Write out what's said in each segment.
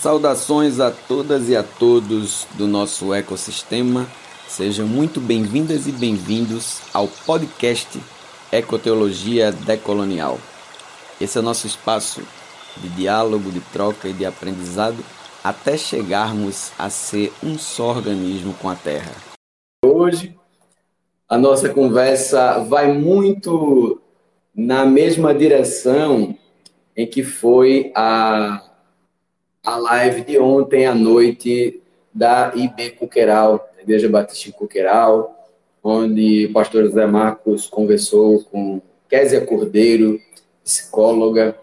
Saudações a todas e a todos do nosso ecossistema. Sejam muito bem-vindas e bem-vindos ao podcast Ecoteologia Decolonial. Esse é o nosso espaço de diálogo, de troca e de aprendizado até chegarmos a ser um só organismo com a Terra. Hoje, a nossa conversa vai muito na mesma direção em que foi a a live de ontem à noite da IB Cuqueral, Igreja Batista em Cuqueral, onde o pastor José Marcos conversou com Késia Cordeiro, psicóloga,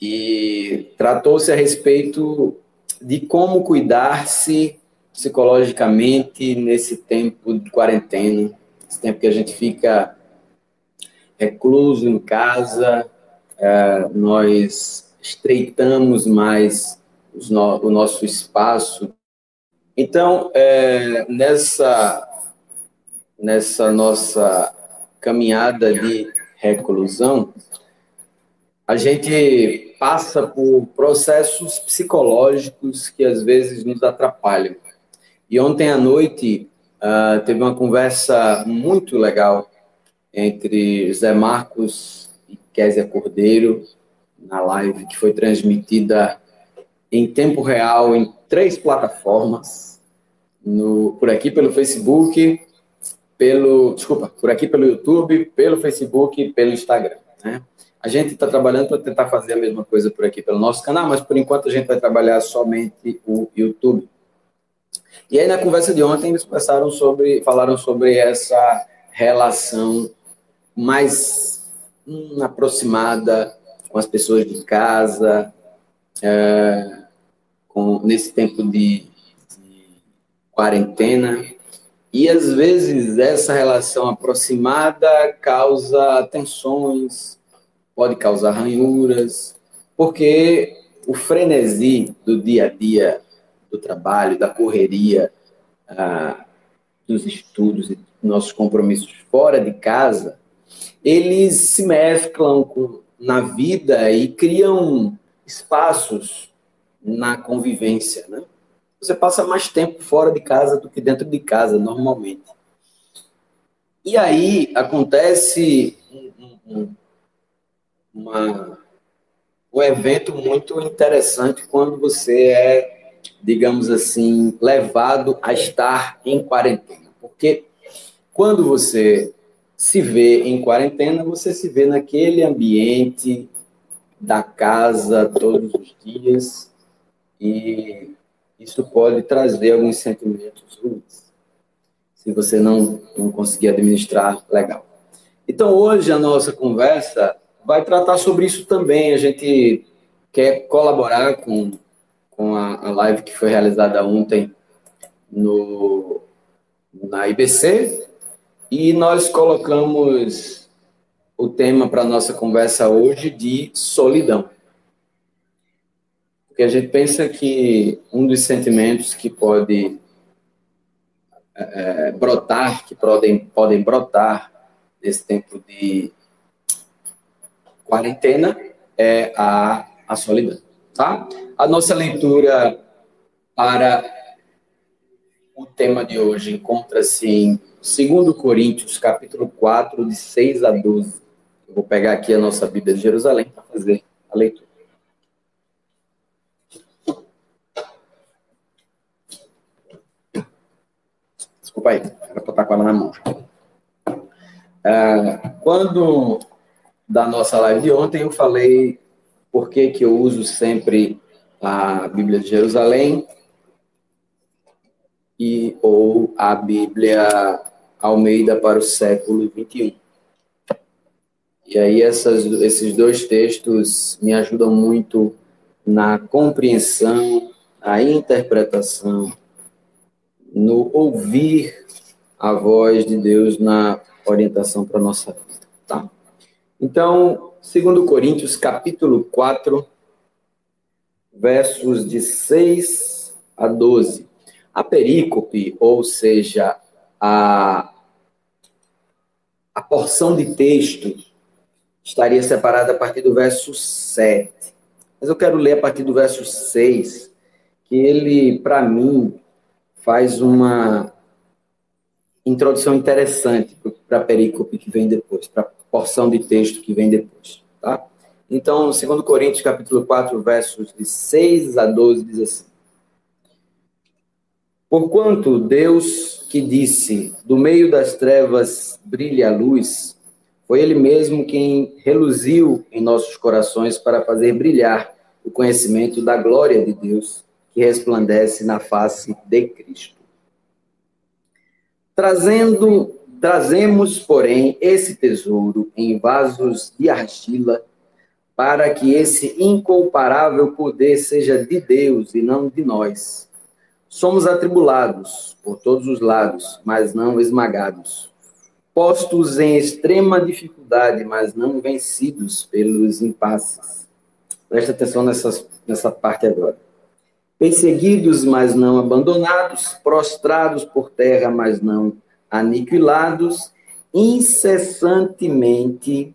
e tratou-se a respeito de como cuidar-se psicologicamente nesse tempo de quarentena, esse tempo que a gente fica recluso em casa, é, nós estreitamos mais no, o nosso espaço. Então, é, nessa, nessa nossa caminhada de reclusão, a gente passa por processos psicológicos que às vezes nos atrapalham. E ontem à noite uh, teve uma conversa muito legal entre Zé Marcos e Késia Cordeiro na live que foi transmitida em tempo real em três plataformas, no, por aqui pelo Facebook, pelo desculpa, por aqui pelo YouTube, pelo Facebook e pelo Instagram. Né? A gente está trabalhando para tentar fazer a mesma coisa por aqui pelo nosso canal, mas por enquanto a gente vai trabalhar somente o YouTube. E aí na conversa de ontem eles conversaram sobre, falaram sobre essa relação mais hum, aproximada com as pessoas de casa, é, com, nesse tempo de, de quarentena. E às vezes essa relação aproximada causa tensões, pode causar ranhuras, porque o frenesi do dia a dia, do trabalho, da correria, ah, dos estudos e nossos compromissos fora de casa, eles se mesclam com, na vida e criam espaços na convivência, né? Você passa mais tempo fora de casa do que dentro de casa, normalmente. E aí acontece um, um, uma, um evento muito interessante quando você é, digamos assim, levado a estar em quarentena. Porque quando você se vê em quarentena, você se vê naquele ambiente da casa todos os dias, e isso pode trazer alguns sentimentos ruins, se você não, não conseguir administrar legal. Então, hoje a nossa conversa vai tratar sobre isso também. A gente quer colaborar com, com a, a live que foi realizada ontem no, na IBC, e nós colocamos o tema para a nossa conversa hoje de solidão. Porque a gente pensa que um dos sentimentos que pode é, é, brotar, que podem, podem brotar nesse tempo de quarentena, é a, a solidão. Tá? A nossa leitura para o tema de hoje encontra-se em 2 Coríntios, capítulo 4, de 6 a 12. Eu vou pegar aqui a nossa Bíblia de Jerusalém para fazer a leitura. Desculpa aí, era para estar com ela na mão. É, quando, da nossa live de ontem, eu falei por que, que eu uso sempre a Bíblia de Jerusalém e ou a Bíblia Almeida para o século 21. E aí essas, esses dois textos me ajudam muito na compreensão, na interpretação no ouvir a voz de Deus na orientação para a nossa vida, tá? Então, segundo Coríntios, capítulo 4, versos de 6 a 12. A perícope, ou seja, a, a porção de texto estaria separada a partir do verso 7. Mas eu quero ler a partir do verso 6 que ele, para mim, faz uma introdução interessante para a perícope que vem depois, para a porção de texto que vem depois. Tá? Então, 2 Coríntios, capítulo 4, versos de 6 a 12, diz assim. Porquanto Deus que disse, do meio das trevas brilha a luz, foi Ele mesmo quem reluziu em nossos corações para fazer brilhar o conhecimento da glória de Deus que resplandece na face de Cristo. Trazendo, trazemos, porém, esse tesouro em vasos de argila, para que esse incomparável poder seja de Deus e não de nós. Somos atribulados por todos os lados, mas não esmagados. Postos em extrema dificuldade, mas não vencidos pelos impasses. Presta atenção nessas, nessa parte agora perseguidos, mas não abandonados, prostrados por terra, mas não aniquilados, incessantemente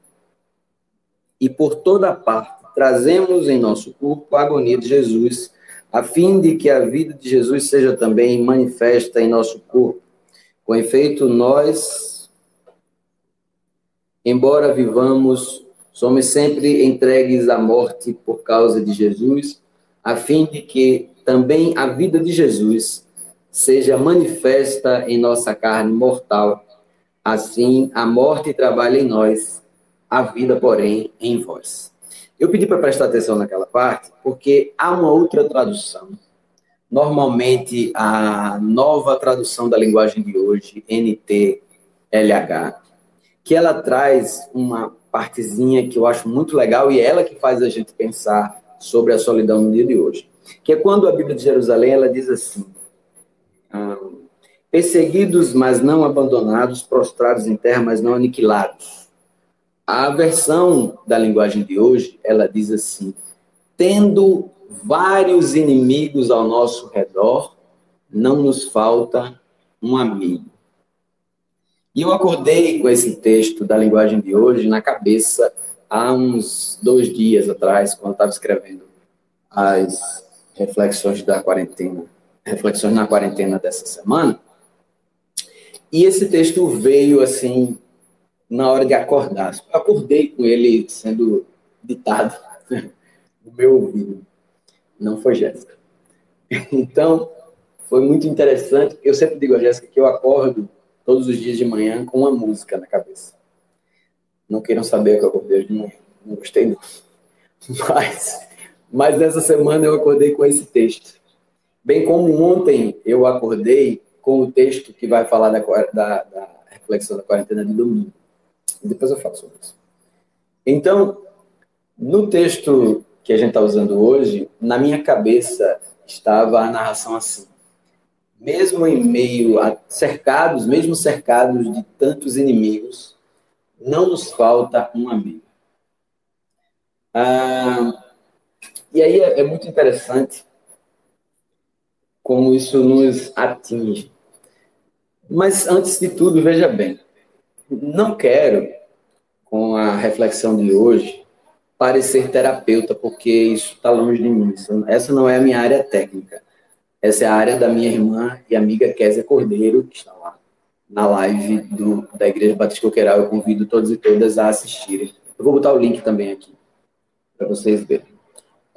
e por toda parte trazemos em nosso corpo a agonia de Jesus, a fim de que a vida de Jesus seja também manifesta em nosso corpo. Com efeito, nós, embora vivamos, somos sempre entregues à morte por causa de Jesus, a fim de que também a vida de Jesus seja manifesta em nossa carne mortal. Assim, a morte trabalha em nós, a vida, porém, em vós. Eu pedi para prestar atenção naquela parte, porque há uma outra tradução. Normalmente, a nova tradução da linguagem de hoje, NTLH, que ela traz uma partezinha que eu acho muito legal e é ela que faz a gente pensar sobre a solidão no dia de hoje que é quando a Bíblia de Jerusalém ela diz assim: perseguidos, mas não abandonados, prostrados em terra, mas não aniquilados. A versão da linguagem de hoje ela diz assim: tendo vários inimigos ao nosso redor, não nos falta um amigo. E eu acordei com esse texto da linguagem de hoje na cabeça há uns dois dias atrás, quando estava escrevendo as reflexões da quarentena, reflexões na quarentena dessa semana. E esse texto veio assim na hora de acordar. Eu acordei com ele sendo ditado no meu ouvido. Não foi Jéssica. Então, foi muito interessante. Eu sempre digo a Jéssica que eu acordo todos os dias de manhã com uma música na cabeça. Não queiram saber que eu acordei de manhã. Não gostei, não. Mas mas nessa semana eu acordei com esse texto. Bem como ontem eu acordei com o texto que vai falar da, da, da reflexão da quarentena de domingo. Depois eu falo sobre isso. Então, no texto que a gente está usando hoje, na minha cabeça estava a narração assim. Mesmo em meio a cercados, mesmo cercados de tantos inimigos, não nos falta um amigo. Ah, e aí é, é muito interessante como isso nos atinge. Mas antes de tudo, veja bem, não quero, com a reflexão de hoje, parecer terapeuta, porque isso está longe de mim. Essa não é a minha área técnica. Essa é a área da minha irmã e amiga Késia Cordeiro, que está lá na live do, da Igreja Batista Coqueiral. Eu convido todos e todas a assistirem. Eu vou botar o link também aqui, para vocês verem.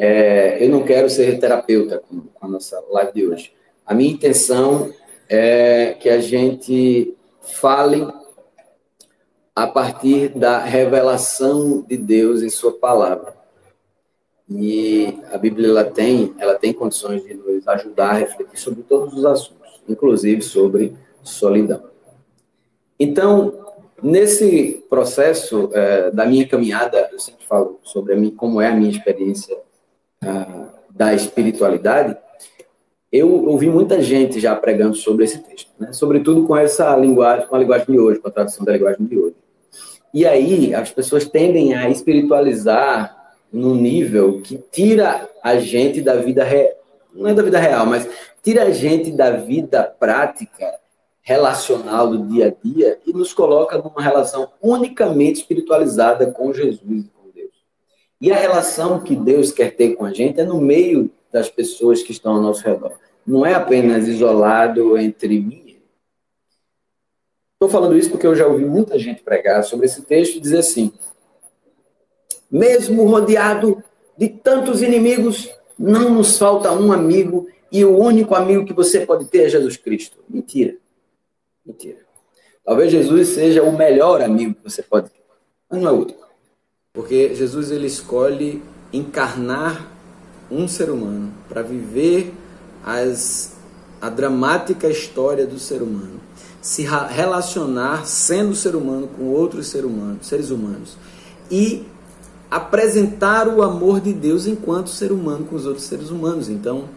É, eu não quero ser terapeuta com, com a nossa live de hoje. A minha intenção é que a gente fale a partir da revelação de Deus em Sua palavra. E a Bíblia ela tem, ela tem condições de nos ajudar a refletir sobre todos os assuntos, inclusive sobre solidão. Então, nesse processo é, da minha caminhada, eu sempre falo sobre mim, como é a minha experiência da espiritualidade, eu ouvi muita gente já pregando sobre esse texto, né? sobretudo com essa linguagem, com a linguagem de hoje, com a tradução da linguagem de hoje. E aí as pessoas tendem a espiritualizar num nível que tira a gente da vida real, não é da vida real, mas tira a gente da vida prática, relacional do dia a dia e nos coloca numa relação unicamente espiritualizada com Jesus. E a relação que Deus quer ter com a gente é no meio das pessoas que estão ao nosso redor. Não é apenas isolado entre mim. Estou falando isso porque eu já ouvi muita gente pregar sobre esse texto e dizer assim: mesmo rodeado de tantos inimigos, não nos falta um amigo e o único amigo que você pode ter é Jesus Cristo. Mentira. Mentira. Talvez Jesus seja o melhor amigo que você pode ter, mas não é outro. Porque Jesus ele escolhe encarnar um ser humano para viver as, a dramática história do ser humano, se relacionar sendo ser humano com outros ser humanos, seres humanos e apresentar o amor de Deus enquanto ser humano com os outros seres humanos. Então,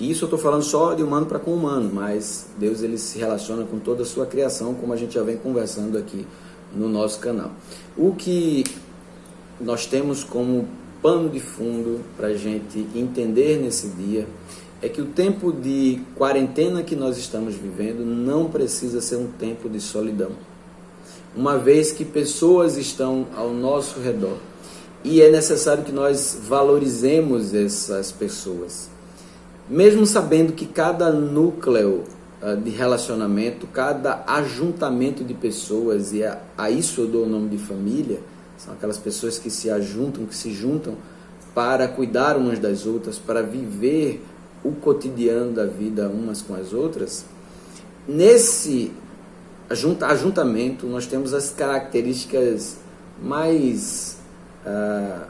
isso eu estou falando só de humano para com humano, mas Deus ele se relaciona com toda a sua criação, como a gente já vem conversando aqui no nosso canal. O que nós temos como pano de fundo para a gente entender nesse dia é que o tempo de quarentena que nós estamos vivendo não precisa ser um tempo de solidão. Uma vez que pessoas estão ao nosso redor e é necessário que nós valorizemos essas pessoas. Mesmo sabendo que cada núcleo uh, de relacionamento, cada ajuntamento de pessoas, e a, a isso eu dou o nome de família, são aquelas pessoas que se ajuntam, que se juntam para cuidar umas das outras, para viver o cotidiano da vida umas com as outras. Nesse ajuntamento, nós temos as características mais uh,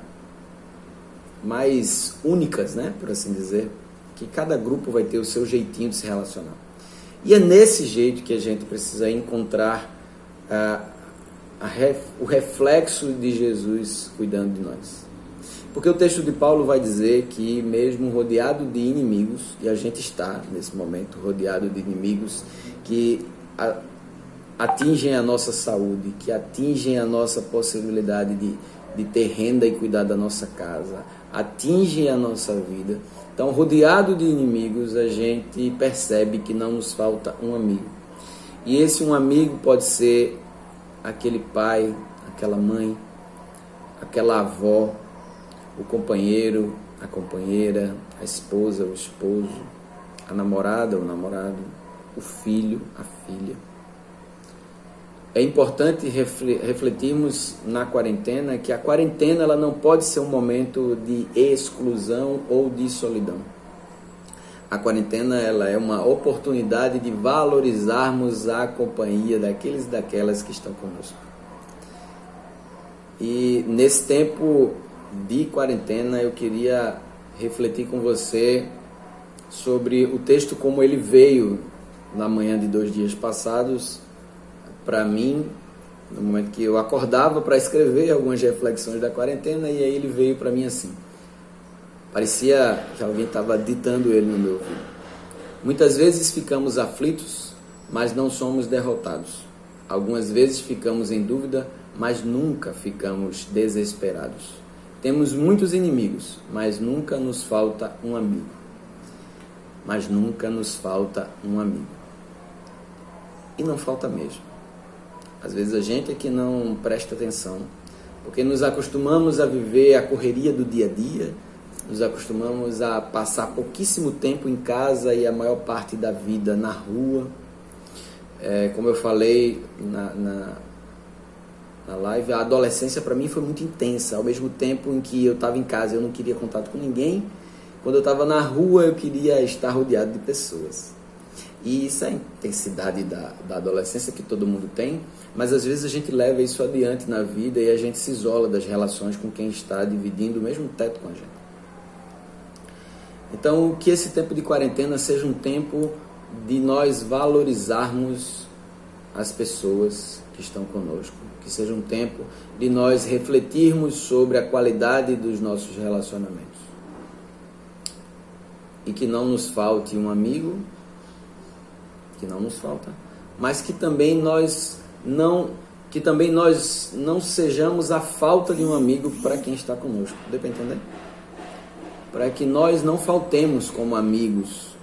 mais únicas, né, por assim dizer, que cada grupo vai ter o seu jeitinho de se relacionar. E é nesse jeito que a gente precisa encontrar uh, ref, o reflexo de Jesus cuidando de nós. Porque o texto de Paulo vai dizer que, mesmo rodeado de inimigos, e a gente está nesse momento rodeado de inimigos que atingem a nossa saúde, que atingem a nossa possibilidade de de ter renda e cuidar da nossa casa, atinge a nossa vida. Então, rodeado de inimigos, a gente percebe que não nos falta um amigo. E esse um amigo pode ser aquele pai, aquela mãe, aquela avó, o companheiro, a companheira, a esposa, o esposo, a namorada, o namorado, o filho, a filha é importante refletirmos na quarentena que a quarentena ela não pode ser um momento de exclusão ou de solidão. A quarentena ela é uma oportunidade de valorizarmos a companhia daqueles e daquelas que estão conosco. E nesse tempo de quarentena eu queria refletir com você sobre o texto como ele veio na manhã de dois dias passados para mim, no momento que eu acordava para escrever algumas reflexões da quarentena, e aí ele veio para mim assim. Parecia que alguém estava ditando ele no meu ouvido. Muitas vezes ficamos aflitos, mas não somos derrotados. Algumas vezes ficamos em dúvida, mas nunca ficamos desesperados. Temos muitos inimigos, mas nunca nos falta um amigo. Mas nunca nos falta um amigo. E não falta mesmo. Às vezes a gente é que não presta atenção, porque nos acostumamos a viver a correria do dia a dia, nos acostumamos a passar pouquíssimo tempo em casa e a maior parte da vida na rua. É, como eu falei na, na, na live, a adolescência para mim foi muito intensa. Ao mesmo tempo em que eu estava em casa eu não queria contato com ninguém, quando eu estava na rua eu queria estar rodeado de pessoas. E isso é a intensidade da, da adolescência que todo mundo tem, mas às vezes a gente leva isso adiante na vida e a gente se isola das relações com quem está dividindo o mesmo teto com a gente. Então, que esse tempo de quarentena seja um tempo de nós valorizarmos as pessoas que estão conosco, que seja um tempo de nós refletirmos sobre a qualidade dos nossos relacionamentos. E que não nos falte um amigo que não nos falta, mas que também nós não que também nós não sejamos a falta de um amigo para quem está conosco. Deu para entender? Para que nós não faltemos como amigos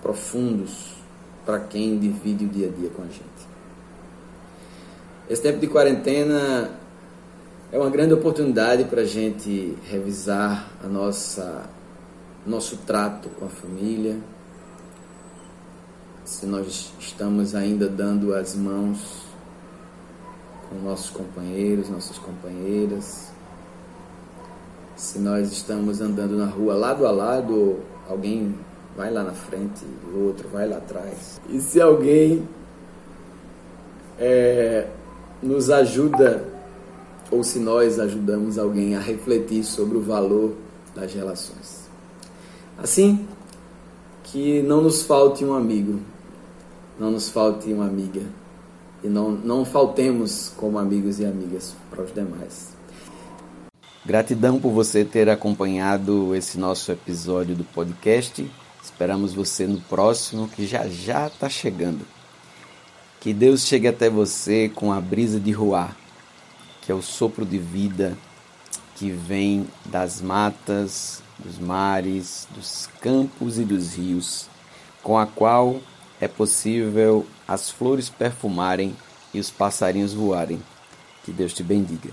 profundos para quem divide o dia a dia com a gente. Esse tempo de quarentena é uma grande oportunidade para a gente revisar a nossa nosso trato com a família, se nós estamos ainda dando as mãos com nossos companheiros, nossas companheiras, se nós estamos andando na rua lado a lado, alguém vai lá na frente, o outro vai lá atrás. E se alguém é, nos ajuda, ou se nós ajudamos alguém a refletir sobre o valor das relações. Assim, que não nos falte um amigo, não nos falte uma amiga e não, não faltemos como amigos e amigas para os demais. Gratidão por você ter acompanhado esse nosso episódio do podcast. Esperamos você no próximo, que já já está chegando. Que Deus chegue até você com a brisa de Ruá, que é o sopro de vida que vem das matas, dos mares, dos campos e dos rios, com a qual é possível as flores perfumarem e os passarinhos voarem. Que Deus te bendiga.